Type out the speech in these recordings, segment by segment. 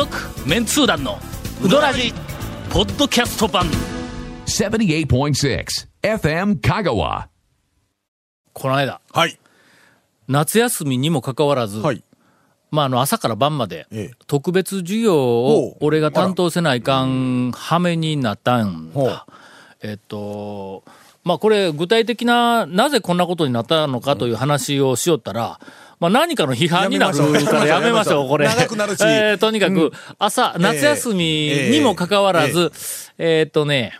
続メンツー団のウドラジポッドキャスト版78.6 FM Kagawa. この間はい。夏休みにもかかわらず、はい。まあ、あの朝から晩までええ特別授業を俺が担当せないかんはめになったんほうだ。えっと、まあこれ具体的ななぜこんなことになったのかという話をしよったら、まあ何かの批判になる。からややめましょう これ。長くなるし。えーとにかく朝、夏休みにもかかわらず、えっとね、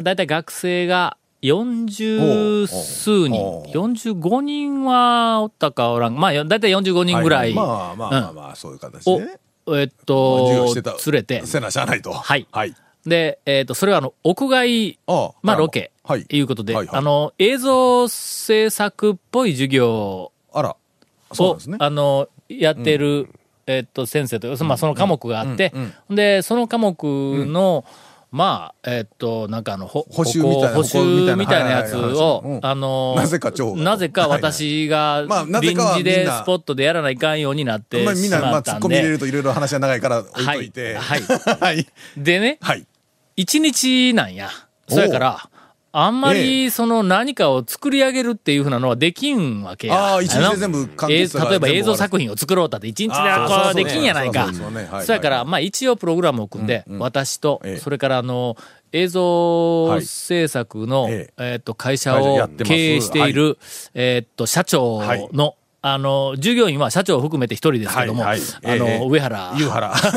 だいたい学生が40数人。ほう、45人はおったかおらん。まあ、だいたい45人ぐらい。まあまあまあまあ、そういう形をでね。、えっ授と連れて、せなしゃあないと。はい。はい。で、えっと、それはあの、屋外、ああまあ、ロケ、はい。いうことで、はいはい。あの、映像制作っぽい授業。あら。をですね、。あの、やってる、えっと、先生というか、まあ、その科目があって、で、その科目の、まあ、えっと、なんかあの、ほ補習みたいな補習みたいなやつを、あの、なぜか長がなぜか私が臨時でみんなスポットでやらないかんようになってまあみんな、まあ、しまったん突っ込み入れでる、といろいろ話が長いから置いといて。はい。はい。でね、はい。一日なんや。そやから、あんまりその何かを作り上げるっていうふうなのはできんわけや。ああ一日での全部完え結が例えば映像作品を作ろうったって一日でできんやないかそうやから、まあ一応プログラムを組んで、私とええ、それからあの、映像制作の、ええっと、会社を経営している、えっと、社長はいの、あの、従業員は社長を含めて一人ですけども、あええの、上原。湯原。そう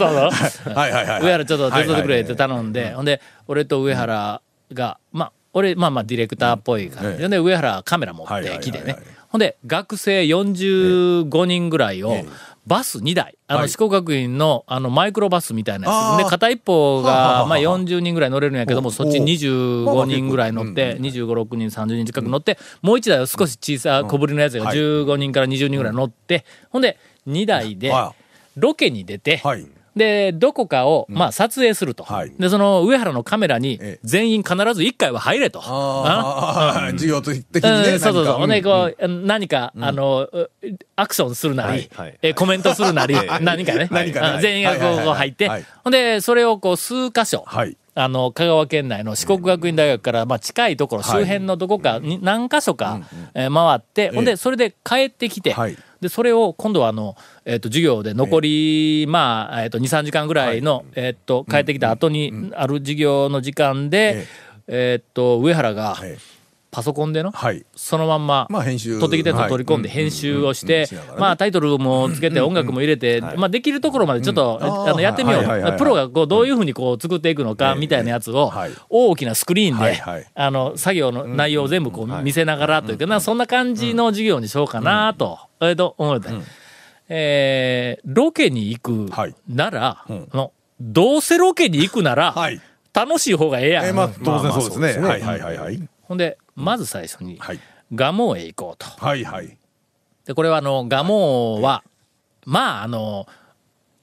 そうはいはいはい。上原ちょっと手伝ってくれってはい頼んで、ほんで、俺と上原が、まあ、俺、まあまあディレクターっぽい感じで、上原カメラ持はいってきてね。ほんで、学生45人ぐらいをええ、バス2台、あの、はい。四国学院の、あの、マイクロバスみたいなやつ。で、片一方が、まあ40人ぐらい乗れるんやけども、おそっちお。25人ぐらい乗って、25、6人、30人近く乗って、もう1台は少し小さい小ぶりのやつがはい。15人から20人ぐらい乗って、ほんで、2台では、ロケに出て、はい。で、どこかを、まあ、撮影すると。はい。で、その、上原のカメラにええ、全員必ず1回は入れと。ああ、授業的にうん。ね。そうそうそう。ほんで、何かこう、何か、あの、うアクションするなり、えコメントするなり、何かね。何かね。うん。全員がこう入って。はい、ほんで、それをこう、数箇所、はい。あの、香川県内の四国学院大学から、まあ、近いところ、周辺のどこかに、何箇所か、えー回って、ほんで、それで帰ってきてはい、で、それを今度はあの、えっ、と、授業で残り、まあ、えっ、と、2、3時間ぐらいの、えっ、と、帰ってきた後にある授業の時間で、えっ、と、上原が、ええパソコンでの、はい。そのまんま、まあ編集。撮ってきたやつを取り込んではい編集をしてまあタイトルもつけて音楽も入れて、まあできるところまでちょっと、うんあのやってみよう。いプロがこうどういうふうにこう作っていくのかみたいなやつをはい。大きなスクリーンであの作業の内容を全部こう見せながらというか、なそんな感じの授業にしようかなと、えっと思って。えーロケに行くはい。ならん、のどうせロケに行くならはい。楽しい方がええやん。えーまあ、当然まあそうですね。はいはいはい。ほんで、まず最初に、はい。蒲生へ行こうと。はいはい。で、これはあの、蒲生は、まあ、あの、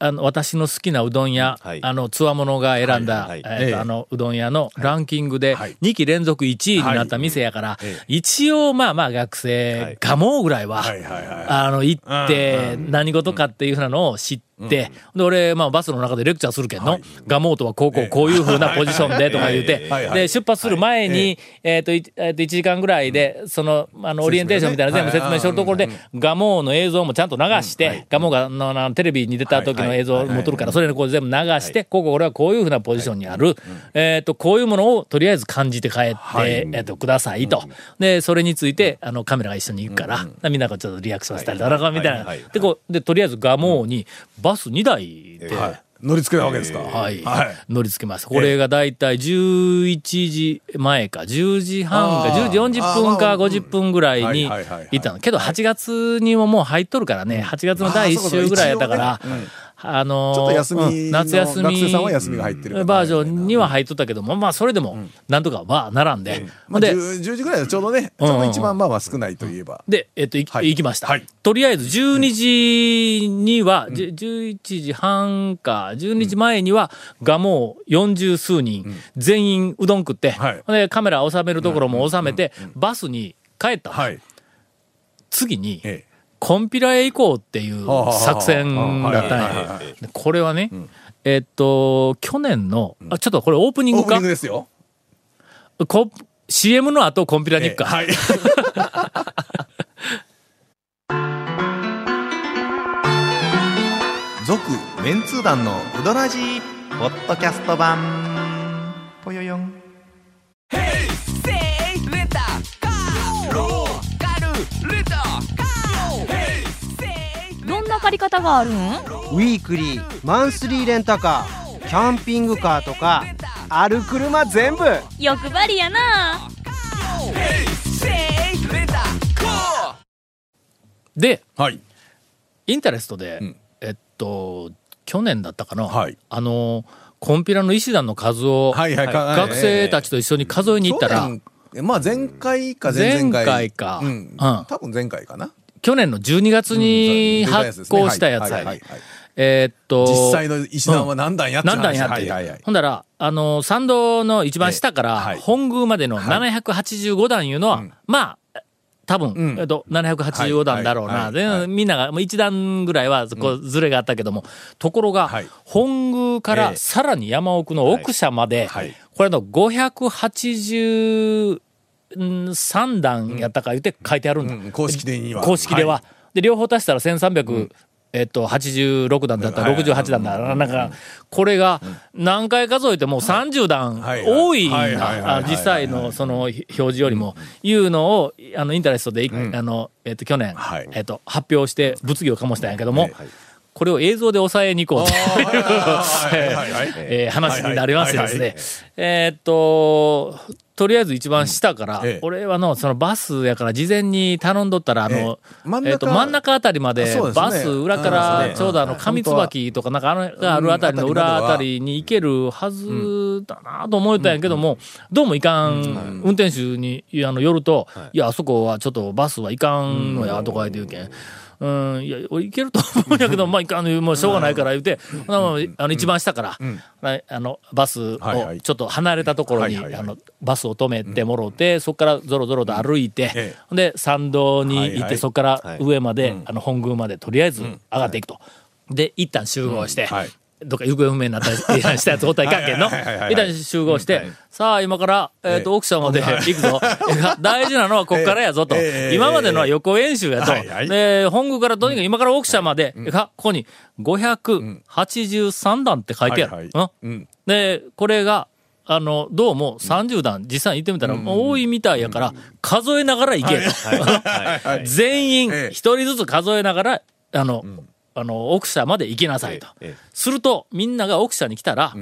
あの、私の好きなうどん屋、はい。あの、つわものが選んだ、はいえっと、ええ。あの、うどん屋のランキングではい、2期連続1位になった店やから、ええ一応、まあまあ学は生い、蒲生ぐらいは、はいはいはい。あの、行って、何事かっていうふうなのを知って、で、俺、まあ、バスの中でレクチャーするけんの、ガモーとはこうこうこういうふうなポジションでとか言うて。で、出発する前に、えっと、いえっと、1時間ぐらいで、その、あの、オリエンテーションみたいな全部説明しとるところで、ガモーの映像もちゃんと流して、ガモーが、の、のテレビに出た時の映像を持っとるから、それにこう全部流して、ここ俺はこういうふうなポジションにある、えっと、こういうものをとりあえず感じて帰って、えっと、くださいと。で、それについて、あの、カメラが一緒に行くから、みんながちょっとリアクションしたりとか、みたいな。で、こう、で、とりあえずガモーにバス2台で、はい。乗り付けたわけですか。はい、はい。乗り付けます。これがだいたい11時前か、10時半か、あー10時40分かあーまあ50分ぐらいにはいたの。けど8月にももう入っとるからね、8月の第1週ぐらいやったからあのーちょっと休み夏休み学生さんは休みが入ってるバージョンには入っとったけども、まあそれでも、なんとかまあ並んで、まあ、で、10, 10時ぐらいはちょうどね、ちょうど一番まあまあ少ないといえば。で、えっと、いはい。行きました。はい。とりあえず12時には、じゅ11時半か、12時前には、がもう40数人、全員うどん食って、でカメラ収めるところも収めて、バスに帰った。はい。次に、えコンピラへ行こうっていう作戦だったんや。でこれはね、えっと、去年の、あ、ちょっとこれオープニングか？オープニングですよ。こ ?CM の後コンピラに行くか。はい。続メンツー団のウドラジーポッドキャスト版方があるん？ウィークリーマンスリーレンタカーキャンピングカーとかある車全部。欲張りやな。で、はい。インタレストで、ん。えっと、去年だったかな、はい。あの、コンピラの医師団の数を、はいはい。か学生たちと一緒に数えに行ったら、まあ前回か前々回。前回か。うん。うん。多分前回かな。去年の12月にうん発行したやつ。はえーっと、実際の石段は何段やって何段やって、はいはいはい。ほんだら、あの、参道の一番下から、本宮までの785段いうのは、うん。まあ、多分、うん。えっと、785段だろうな。ではいみんなが、もう一段ぐらいは、こう、ずれがあったけども、ところが、はい。本宮からええさらに山奥の奥社まで、はい。これの583段やったか言って書いてあるんだ。うん公式的には。公式では。はで、両方足したら1300、えっと、86段だったら68段だ。なんか、これが何回数えても30段はい多い実際のその表示よりも、いうのを、あの、インタレストでい、あの、えっと、去年はい、えっと、発表して物議を醸したんやけども。はい、これを映像で抑えに行こうと。いう 話になりましてですね。えーっと、とりあえず一番下からええ、俺はの、そのバスやから事前に頼んどったら、あのえっと、真ん中あたりまでバス裏かあらちょうどあの、上椿とかなんかあの、があるあたりの裏あたりに行けるはずだなと思ったんやけども、どうもいかん、運転手にあの寄ると、い。や、あそこはちょっとバスはいかんのや、とか言って言うけん。うん、いや、俺いけると思うんやけど、まあ、いかん、もうしょうがないから言うて、うあの、一番下から、ああの、バスをちょっと離れたところに、あの、バスを止めてもろて、そこからぞろぞろと歩いて、で、参道に行って、そこから上まで、あの、本宮までとりあえず上がっていくと。で、一旦集合して、はいどっか行方不明になったりしたやつおったらいかんけんの。はいはいはいはい一旦集合して、さあ今から、えっ、と、ええ奥さんまで。行くぞ。大事なのはこっからやぞと。ええ今までのは予行演習やと。で、本宮からとにかく今から奥さん。まで、かここに583段って書いてある。で、これが、あの、どうも30段、実際に行ってみたら、多いみたいやから、数えながら行けと。はい 全員ええ。一人ずつ数えながら、あの、あの、奥社まで行きなさいと。すると、みんなが奥社に来たら、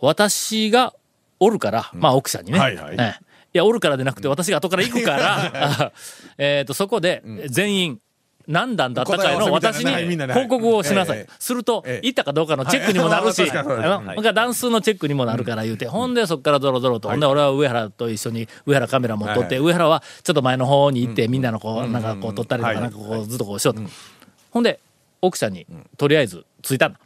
私がおるから、まあ奥社にね。はいはい。ええ。いや、おるからでなくて、私が後から行くから、あ えっと、そこで、全員、何段だったかいの私に報告をしなさい。ええすると、ええ。行ったかどうかのチェックにもなるし、はい確か段数のチェックにもなるから言うて、ほんでそっからゾロゾロと、ほんで俺は上原と一緒に上原カメラも撮って、はい。上原はちょっと前の方に行って、みんなのこう、なんかこう撮ったりとか、はい。なんかこうずっとこうしようと。ほんで、奥さんに、とりあえず着いたんだ。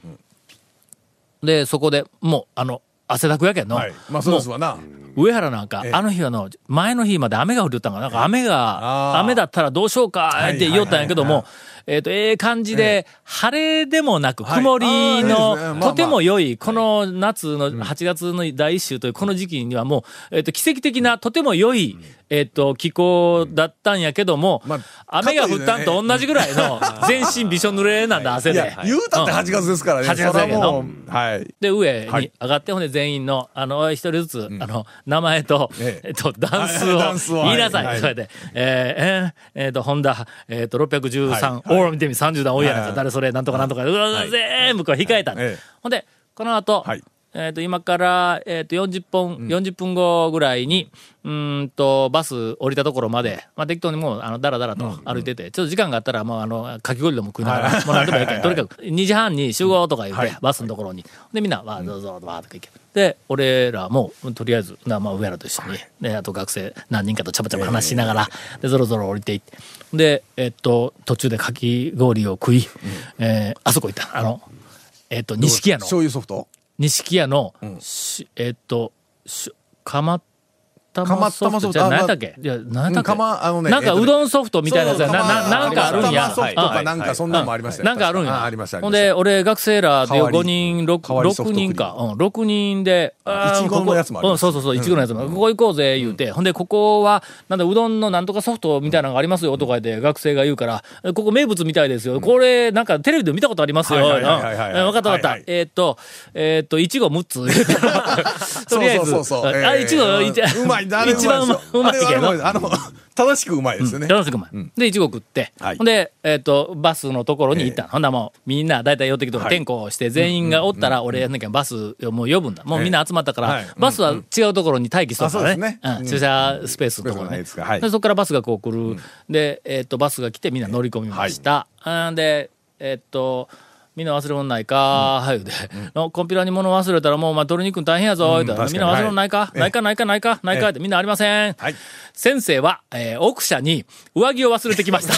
で、そこでもう、あの、汗だくやけんの。はい。まあそうですわな。上原なんか、ええあの日はの、前の日まで雨が降りとったんかな。なんか雨が、雨だったらどうしようかって言おったんやけどはいはいも、えっと、ええ感じで、晴れでもなく、はい。曇りあーいね。とても良い、この夏の8月の第一週というこの時期にはもう、えっと、奇跡的な、とても良い、えっと、気候だったんやけどもま、雨が降ったんと同じぐらいの、全身びしょ濡れなんだ、汗で。いや。、言うたって8月ですからね。8月やけど。はい。で、上はい。に上がって、ほんで全員の、あの、一人ずつ、あの、名前と、ええ。えっと、ダンスを 言いなさい。はい。それで、えー、えー、えーと、ホンダ、えっと、613、はい。おー見てみ、30段多いやないか、はい誰それ、なんとかなんとか、うわ全部これ控えた、ええ。ほんで、この後、はいえっ、と、今から、えっ、と、40分、40分後ぐらいに、うーんと、バス降りたところまで、まあ、適当にもう、あの、だらだらと歩いてて、ちょっと時間があったら、もう、あの、かき氷でも食いながら、もう何でもいいけん、とにかく、2時半に集合とか言って、はい。バスのところに。で、みんな、わー、どうぞ、わーとか行け。で、俺らも、とりあえず、なまあ、上原と一緒に、で、あと学生何人かとちゃばちゃば話しながら、で、ぞろぞろ降りていって、で、えっと、途中でかき氷を食い、えーあそこ行った。あの、えっと、錦屋の、醤油ソフト？錦屋の、しえっと、し蒲玉ソフトじゃあ何やったっけ？いや何やったあのねなんかうどんソフトみたいなやつやなななんかあるんや。玉ソフトかなんかそんなのもありましたよ。なんかあるんや。あありましたほんで、俺、学生らで代わり5人、6, 代わりソフトクリーム。人か。うん、6人で、いちごのやつもあります。ここうん、そうそうそう、いちごのやつも。ここ行こうぜ、言うて。ほんで、ここは、なんだ、うどんのなんとかソフトみたいなのがありますよ、とか言って、学生が言うから、ここ名物みたいですよ。これ、なんかテレビで見たことありますよ。はいはいはいはいはい。うん。わかったわかった。はいはい。えーっと、えーっと、いちご6つ。言うて。とりあえず、そうそうそう。そうあ、いちご、うまい一番うまいけど。あの正しくうまいですよね楽しくうまい。で、いちご食って、で、えっ、と、バスのところに行ったの。ほんだらもう、みんな大体寄ってきて、はい。転校して、全員がおったら、俺やんなきゃバスをもう呼ぶんだ。もうみんな集まったから、はい。バスは違うところに待機しとったからね。駐車スペースのところそこか。らバスがこう来る。で、えっ、と、バスが来てみんな乗り込みました。で、えっ、と、みんな忘れ物ないかー、言うて、のコンピュラに物忘れたらもうお前取りに行くん大変やぞ、言うたら、みんな忘れ物ないか、はいないかないかないか？ないかってみんなありません。はい。先生は、えー奥者に上着を忘れてきました。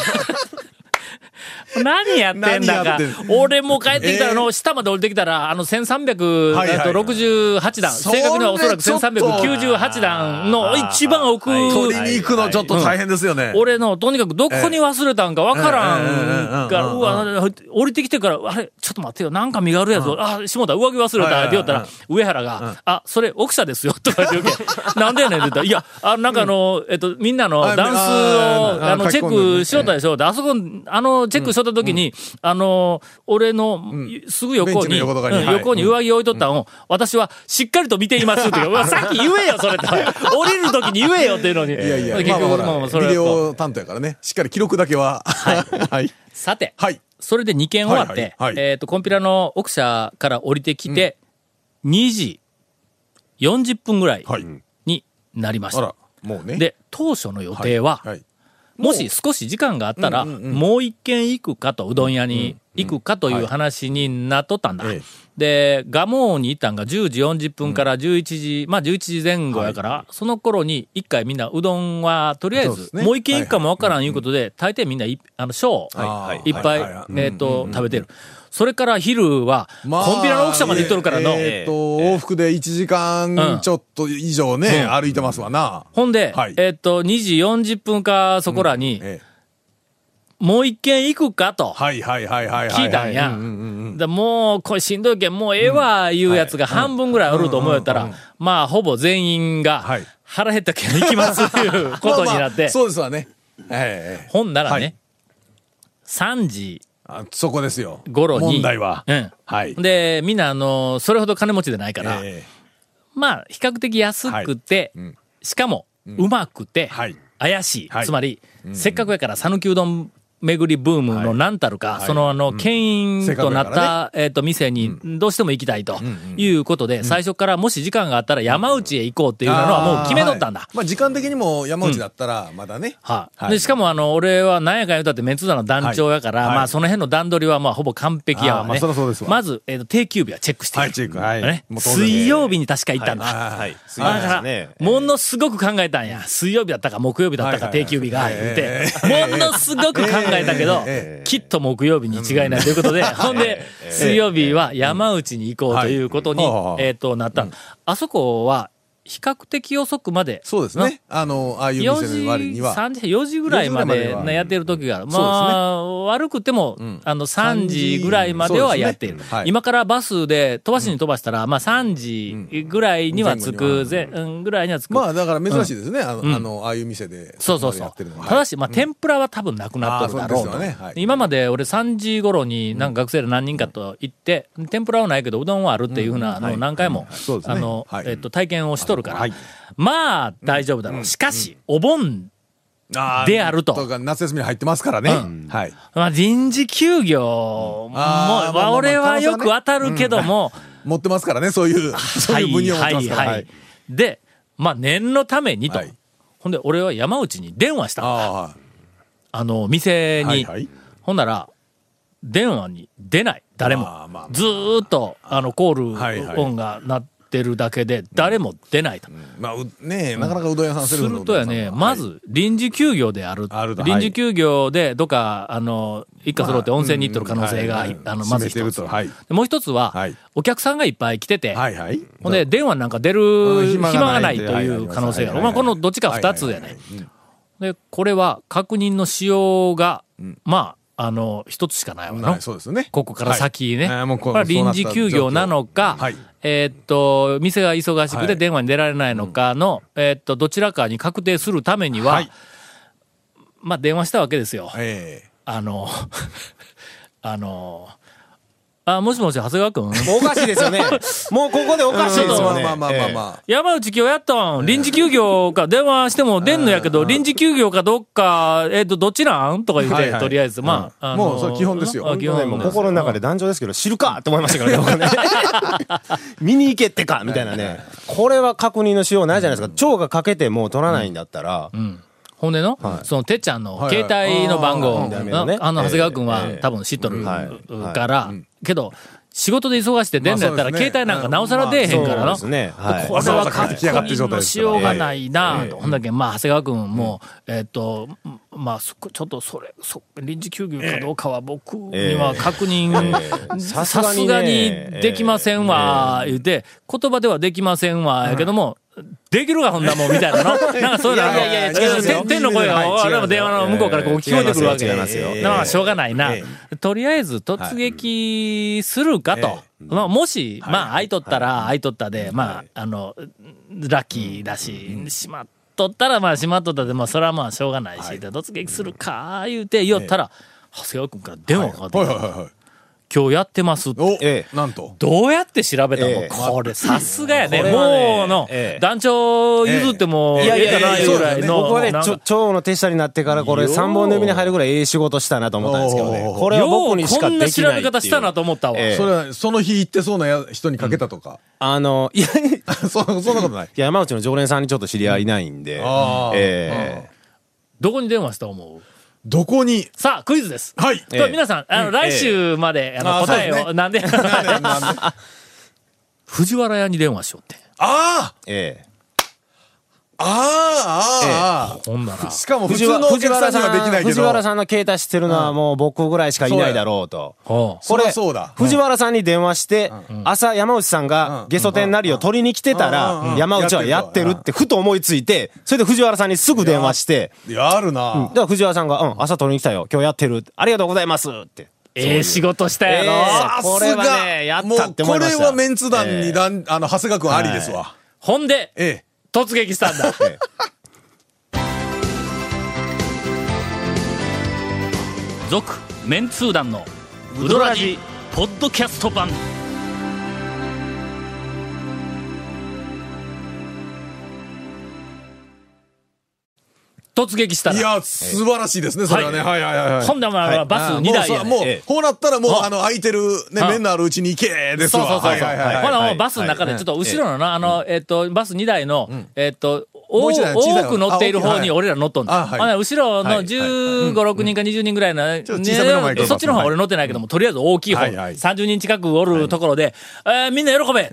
何やってんだか。俺もう帰ってきたら、あえの、下まで降りてきたら、あの、1368はいはい。はい段、正確にはおそらくちょっと。1398段の一番奥、取りに行くのちょっと大変ですよね。俺の、とにかくどこに忘れたんかわからんから、うわ、降りてきてから、あれ、ちょっと待ってよ、なんか身があるやつ、あ、下田上着忘れたって言ったら、上原が、あ、それ奥者ですよ、とか言うけ。なんでやねんって言ったら、いや、あなんかあの、えっと、みんなのあダンスを、ああの、チェックしよったでしょ。で、あそこ、あの、チェックしとった時に、あの、俺の、すぐ横に、横に。うんはい。横に上着置いとったんを、私はしっかりと見ていますって言う。さっき言えよ、それと。降りる時に言えよっていうのに。いやいや結局、まあまあ、それビデオ担当やからね。しっかり記録だけは。はい。はい。さて、はい。それで2件終わって、はいはいはい。えっ、と、コンピラの奥社から降りてきて、2時40分ぐらいはい。になりました。あらもうね。で、当初の予定は、はいもし少し時間があったら、もう一軒行くかと、うどん屋に行くかという話になっとったんだ。ええで、蒲生に行ったんが10時40分から11時、まあ11時前後やから、その頃に一回みんなうどんは、とりあえず、もう一軒行くかもわからんいうことで、大抵みんない、あの、小、はい。い。っぱいえっ、と、食べてる。それから昼は、まあコンピラの奥社まで行っとるからの、えーっと往復で1時間ちょっと以上ね歩いてますわな。ほんで、はい。えっ、と、2時40分かそこらに、ええもう一軒行くかと。はいはいはいはいはい。聞いたんや。もう、これしんどいけん、もうええわ、いうやつが半分ぐらいおると思うやったら、まあ、ほぼ全員がはい、腹減ったけん行きます、いうことになっ まあまてあ、そうですわね。ええええほんならねはい、3時あそこですよ。頃に、問題は。うん。はい。で、みんな、あの、それほど金持ちでないから、えまあ、比較的安くて、うん。しかも、うまくて、はい。怪しい。はい。つまり、せっかくやから、讃岐うどん巡りブームの何たるか、はい。そのあの、牽引となった、えっと、店にどうしても行きたいということで、最初からもし時間があったら山内へ行こうっていうのはもう決めとったんだ。あー。はいまあ時間的にも山内だったらまだね。はい。はい。で、しかもあの、俺は何やかん言うたってメンツーダの団長やから、まあその辺の段取りはまあほぼ完璧やわね。あーまあそりゃそうですわ。まず、えっと、定休日はチェックしてるはいチェック。はい。ね。水曜日に確か行ったんだ。はい。水だから、ね。ものすごく考えたんや。水曜日だったか木曜日だったか定休日が、はい。言うて。え、ものすごく考ええたけど、きっと木曜日に違いないということで、ほんで、水曜日は山内に行こうということに、えっと、なった。あそこは、比較的遅くまで、そうですね。あのああいう4店の割に時、は。3時、4時ぐらいま4時ぐらいまでやってる時がある。まあ、悪くても、あの、3時ぐらいまではやっているね。はい。今からバスで飛ばしに飛ばしたら、まあ3時ぐらいには着く、ぜ。うん。ぐらいには着く。まあだから珍しいですね。あのあのああいう店でそうそうそう。ここまでやってるの。は。ただし、まあ、天ぷらは多分なくなっとるだろうと。ね。はい。今まで俺3時頃に、なんか学生で何人かと行って、天ぷらはないけど、うどんはあるっていうふうな、あの、何回もあのは、い。えっと、体験をしとるからはい、まあ、大丈夫だろう。しかし、お盆、あーであると。か夏休みに入ってますからね。はい。まあ、臨時休業も、まあまあまあ俺はよく当たるけども、持ってますからねそういうそういう分にを持ってますから。はいで、まあ、念のためにと。はい。ほんで、俺は山内に電話した。んだ。ああの、店に。あはいはい。ほんなら、電話に出ない。誰も。ずーっと、あの、コーはいはい。ル音がな、ってるだけで誰も出ないと。まあ、うねえ、なかなかうどん屋さんセすルフのるとやね、まず臨時休業である。あると。臨時休業で、どっか、あの、一家揃って温泉に行ってる可能性が、あの、まず一つ。もう一つは、はい。お客さんがいっぱい来てて。ほんで、電話なんか出るうん。暇暇がないという可能性がある。まあ、このどっちか二つやね。で、これは確認のしようが、まあ、あの、一つしかないわそうですね。ここから先ね。はい。臨時休業なのか、はいえーっと、店が忙しくてはい。電話に出られないのかの、えーっと、どちらかに確定するためには、はい。まあ、電話したわけですよ。え。あの、あの、あ、もしもし、長谷川くんおかしいですよね。もうここでおえかしいですよね。まあまあまあまあまあ。山内今日やったん臨時休業か、電話しても出んのやけど、臨時休業かどっか、えっ、と、どっちなん？とか言って、とりあえず、まあ、あのもうそれ基本ですよ。あ基本心の中で壇上ですけど、知るかって思いましたからね 僕ね。見に行けってかみたいなね。これは確認のしようないじゃないですか。蝶がかけてもう取らないんだったら、ほんでの、はい。そのてっちゃんのはい。携帯の番号、あの、ええ長谷川くんはええ。多分知っとるはい。から、けど、仕事で忙しくて出んのやったら、携帯なんかなおさら出えへんからな。そうですね。はい。これはわざわざ帰ってきのしようがないなと。ほんだけ、まあ、長谷川君も、えっと、まあ、ちょっとそれ、そ臨時休業かどうかは僕には確認、ささすすがにできませんわ、言うて、言葉ではできませんわ、やけども、できるがほんだもん、みたいなの？なんかそういうの、いやいやいや違いますよ。天天の声が、俺も電話の向こうからこう聞こえてくるわけ。違いますよ。違いますよだからしょうがないな。え。とりあえず突撃するかと。まあ、もし、まあ、空いとったら、空い。とったで、まあ、あの、ラッキーだし、しまっとったら、まあ、しまっとったで、まあ、それはまあ、しょうがないし、で突撃するか、言うて、言ったら、長谷川君から電話がかかってきた。はいはい。はい。はい。今日やってますって。おええなんと。どうやって調べたの、ええこれ、さすがやね。ねもうの、ええ団長譲っても、ええいやいやいやいやないぐらいの。僕はね、ちょ、蝶の手下になってからこれよう3本の指に入るぐらいええ仕事したなと思ったんですけどねこれは僕にしかできないっていう。べ方したなと思ったわ。ええそれは、その日行ってそうなや人にかけたとか。あの、いや、いそそんなことない。や山内の常連さんにちょっと知り合いいないんで。ええどこに電話した思うどこに？さあ、クイズです。はい。え皆さん、あの、来週まで、あの、あ答えを、なんで、なんで 藤原屋に電話しようって。あええああああほんなら。あ。しかも普藤通のお客さんにはできないけど。藤原さんの携帯知ってるのはもう僕ぐらいしかいないだろうと。ほう。そうだ。藤原さんに電話して、朝山内さんうん。がゲソ天なりを取りに来てたうん。うん。ら、山内はやってるってふと思いついて、それで藤原さんにすぐ電話して、やるな。だから藤原さんが、うん、朝取りに来たよ。今日やってる。ありがとうございますって。ええ仕事したやろ。これはねやったって思いました。もうこれはメンツ団にだん、あの、長谷川君ありですわ。ほんで、ええ。突撃したんだ。え続、メンツー団の、ウドラジ、ポッドキャスト版。突撃したら。いや、素晴らしいですね、それはね。ははいはいはいはい。ほんで、まあ、バス2台やねもうこうなったらもう、あ。あの、空いてる、ね、あ。面のあるうちに行け、ですわ。そうそうそうそう。はいはいはいはい。ほな、もはいうバスの中で、ちょっと後ろのな、あの、えっと、バス2台の、えっと、も多く乗っている方に俺ら乗っとんだ。後ろのはい15、6人か20人ぐらいの、そっちの方は俺乗ってないけども、とりあえず大きい方、はいはい。30人近くおるところで、えーみんな喜べ、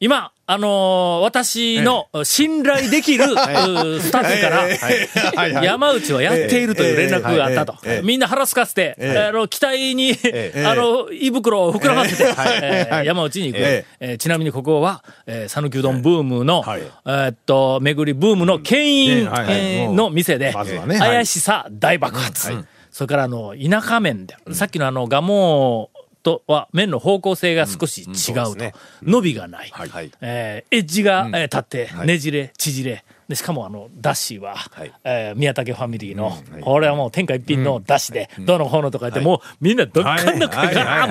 今、あのー私の信頼できる、スタッフから、山内はやっているという連絡があったと。みんな腹すかせて、ええ。あの、期待に、えあの、胃袋を膨らませて、山内に行く。ええ。ーちなみにここは、えー、讃岐うどんブームの、はい。えーっと、巡りブームの牽引、の店で、怪しさ大爆発。それからあの、田舎麺で、さっきのあの、ガモとは麺の方向性が少し違うと。そうですね。伸びがない。はいはい。えーエッジが、えー立って、ねじれ、縮れ。で、しかもあの、だしは、はい。えー宮武ファミリーの、これはもう天下一品のだしで、どの方のとか言って、もうみんなどっかんどっか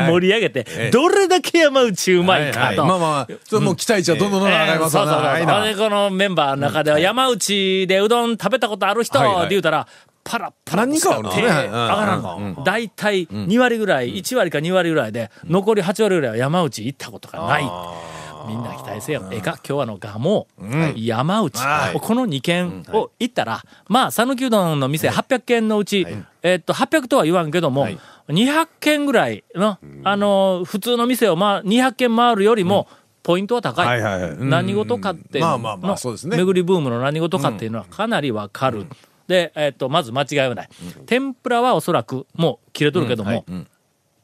盛り上げて、どれだけ山内うまいかと。はい。まあまあまあ、ちょっともう期待値はどんどんどん上がりますわな。えーそうそうそう。このメンバーの中では山内でうどん食べたことある人はい。はい。って言うたら、パラッパラ何人かおるんですね。手上がらんの。大体2割ぐらい、1割か2割ぐらいで、残り8割ぐらいは山内行ったことがない。みんな期待せよ。ええか？今日はあのガモ、山内、この2軒を行ったら、まあ、讃岐うどんの店800軒のうち、えっと、800とは言わんけども、200軒ぐらいの、あの、普通の店をまあ、200軒回るよりも、ポイントは高い。何事かっていうの。まあまあまあそうですね。巡りブームの何事かっていうのはかなりわかる。で、えっと、まず間違いはない。天ぷらはおそらくもう切れとるけども、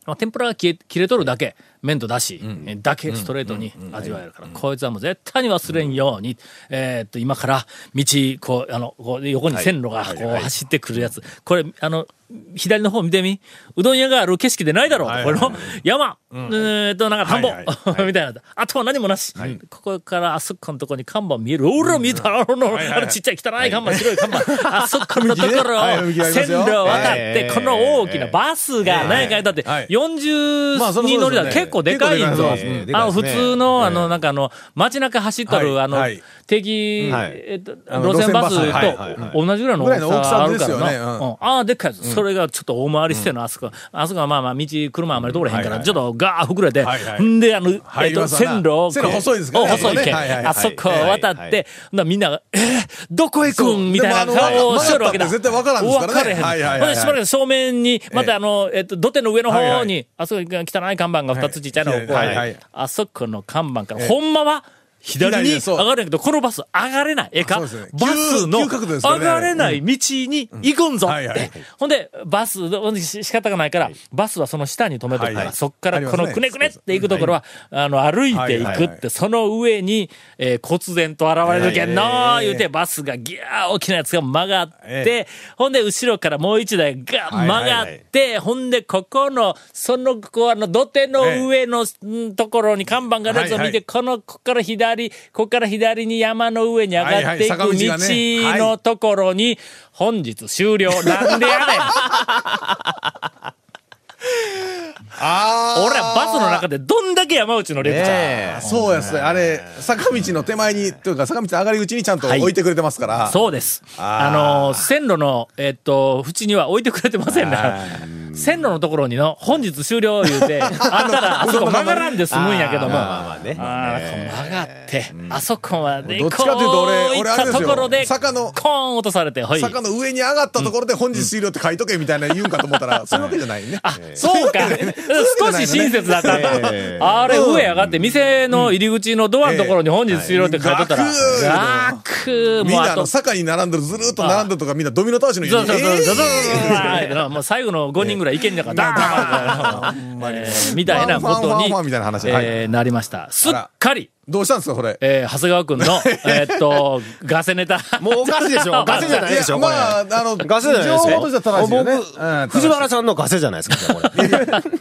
まあ天ぷらが切れ切れとるだけ、麺とだし、えだけストレートに味わえるから、こいつはもう絶対に忘れんように、えーっと、今から道、こう、あの、こう横に線路がこう走ってくるやつ。これ、あの、左の方見てみ。うどん屋がある景色でないだろう。はいこれの山、えーっと、なんか田んぼ、みたいな。あとは何もなし。ここからあそこのとこに看板見える。おら、見たあの、あのちっちゃい汚い看板、白い看板。あそこのところを線路を渡って、はい。この大きなバスが何回だってはい、40まあそりゃ人乗りだそうですよね結構でかいんで。あの、普通の、あの、なんかあの、街中走っとる、あのはい。はい、定期、はい。えっと、路線バスと同じぐらいの大きさあるからな。ああ、でっかい。それがちょっと大回りしてんの、あそこ。あそこはまあまあ、道、車あんまり通れへんから、ちょっとガー膨れて、んで、あの、えっと、線路を細いですか細いけあそこを渡っはいて、みんなが、えー、どこ行くん？みたいな顔をしとるわけだ。絶対わからんですからね。わからへん。しばらく正面に、またあの、えっと、土手の上の方に、あそこに汚い看板が二つちっちゃいのがこう、はいはい。あそこの看板から、ほんまは、左に上がるんやけど、このバス上がれない。ええか、ね。バスの上がれない道に行くんぞ。ってはいはい。ほんで、バス、仕方がないから、バスはその下に止めとくから、はいそっからこのくねくねって行くところは、あの、歩いていはいはいはい。くって、その上に、えー、忽然と現れるけんのはい言うて、バスがギャー大きなやつが曲がってえ、ほんで、後ろからもう一台が曲がって、ほんで、ここの、その、こう、あの、土手の上の、んところに看板があるやつを見て、はい。はいこの、ここから左、ここから左に山の上に上がっていく道のところに、本日終了。なんでやねん あ俺らバスの中でどんだけ山内のレクチャー。そうやすね。あれ、坂道の手前に、というか坂道の上がり口にちゃんと置いてくれてますから。そうです。あのー、線路の、えっと、縁には置いてくれてませんね。線路のところにの、本日終了言うて、あんたら、あそこ曲がらんで済むんやけども。まあまあね。曲がって、あそこまで、どっちかというと俺俺あれところで、坂のコーン落とされて、はい。坂の上に上がったところで本日終了って書いとけみたいな言うんかと思ったら、そういうわけじゃないね。あ、そうか。少し親切だったんだ。あれ、上上がって、店の入り口のドアのところに本日終了って書いとったら、うん。楽。みんなあの、坂に並んでる、ずるーっと並んでるとか、みんなドミノ倒しのように。そうそうそう、えーそうそうそう。もう最後の5人ぐらいいけんじゃから、ダ ーみたいなことになりました。すっかり、どうしたんですか、これ？えー長谷川くんの、えーっと、ガセネタ。もうおかしいでしょ。ガセじゃないでしょ、これ。まあ、あの、ガセじゃないで。情報としては正しいよね。うん藤原さんのガセじゃないですか、これ。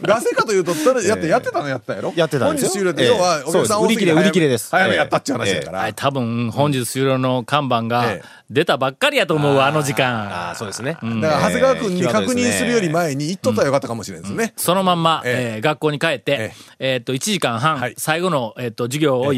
ガセかというと、それやって、やってたのやったやろ？やってたんですよ本日終了って、要は、お客さん売り切れ売り切れです早めやったっちゅう話やから。はい、多分、本日終了の看板がええ出たばっかりやと思うわ、あの時間。ああ、そうですね。だから、長谷川君に確認するより前に言っとったらよかったかもしれんですね。そのまんま、学校に帰ってえ、えーっと、1時間半、はい最後の、えーっと、授業を